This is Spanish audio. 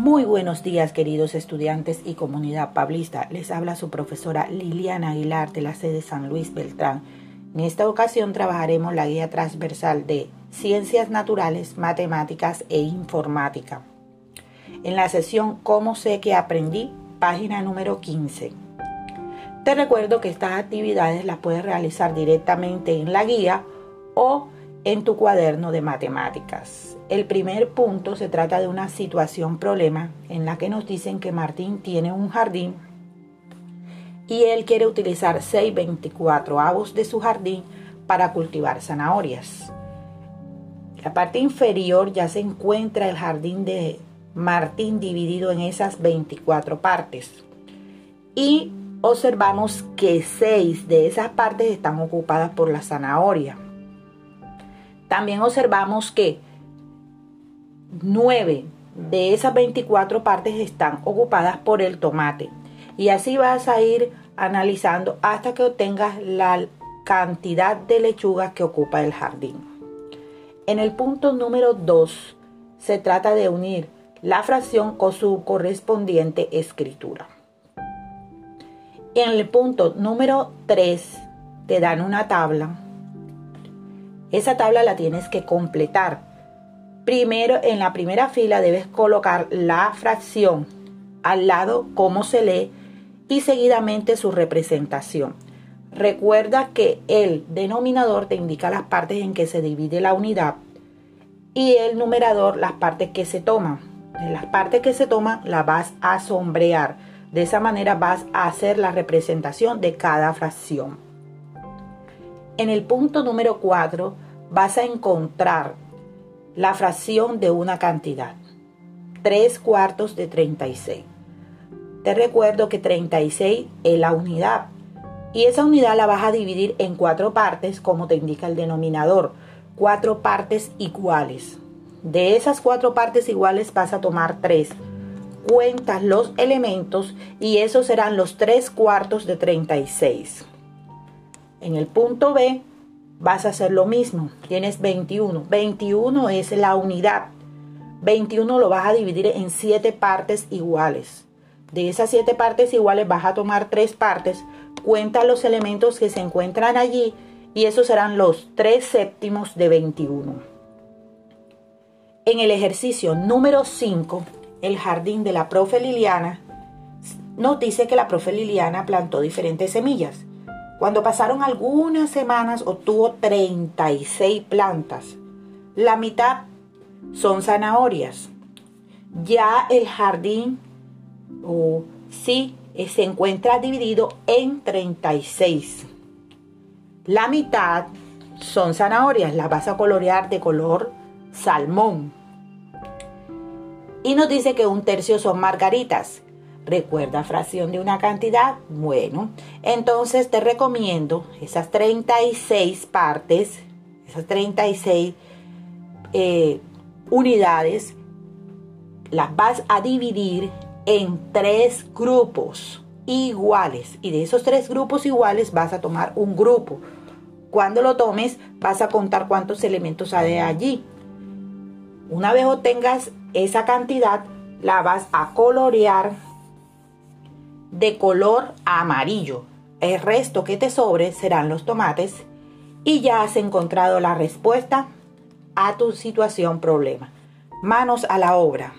Muy buenos días queridos estudiantes y comunidad pablista. Les habla su profesora Liliana Aguilar de la sede San Luis Beltrán. En esta ocasión trabajaremos la guía transversal de Ciencias Naturales, Matemáticas e Informática. En la sesión Cómo sé que aprendí, página número 15. Te recuerdo que estas actividades las puedes realizar directamente en la guía o en tu cuaderno de matemáticas. El primer punto se trata de una situación problema en la que nos dicen que Martín tiene un jardín y él quiere utilizar 624 avos de su jardín para cultivar zanahorias. La parte inferior ya se encuentra el jardín de Martín dividido en esas 24 partes. Y observamos que 6 de esas partes están ocupadas por la zanahoria. También observamos que 9 de esas 24 partes están ocupadas por el tomate. Y así vas a ir analizando hasta que obtengas la cantidad de lechugas que ocupa el jardín. En el punto número 2 se trata de unir la fracción con su correspondiente escritura. En el punto número 3 te dan una tabla esa tabla la tienes que completar. Primero, en la primera fila debes colocar la fracción, al lado cómo se lee y seguidamente su representación. Recuerda que el denominador te indica las partes en que se divide la unidad y el numerador las partes que se toman. Las partes que se toman las vas a sombrear. De esa manera vas a hacer la representación de cada fracción. En el punto número 4 vas a encontrar la fracción de una cantidad. 3 cuartos de 36. Te recuerdo que 36 es la unidad. Y esa unidad la vas a dividir en cuatro partes como te indica el denominador. Cuatro partes iguales. De esas cuatro partes iguales vas a tomar 3. Cuentas los elementos y esos serán los 3 cuartos de 36. En el punto B vas a hacer lo mismo. Tienes 21. 21 es la unidad. 21 lo vas a dividir en 7 partes iguales. De esas 7 partes iguales vas a tomar 3 partes. Cuenta los elementos que se encuentran allí y esos serán los 3 séptimos de 21. En el ejercicio número 5, el jardín de la profe Liliana, nos dice que la profe Liliana plantó diferentes semillas cuando pasaron algunas semanas obtuvo 36 plantas. La mitad son zanahorias. Ya el jardín oh, sí se encuentra dividido en 36. La mitad son zanahorias, las vas a colorear de color salmón. Y nos dice que un tercio son margaritas. Recuerda fracción de una cantidad. Bueno, entonces te recomiendo esas 36 partes, esas 36 eh, unidades, las vas a dividir en tres grupos iguales. Y de esos tres grupos iguales vas a tomar un grupo. Cuando lo tomes, vas a contar cuántos elementos hay allí. Una vez obtengas esa cantidad, la vas a colorear de color amarillo. El resto que te sobre serán los tomates y ya has encontrado la respuesta a tu situación problema. Manos a la obra.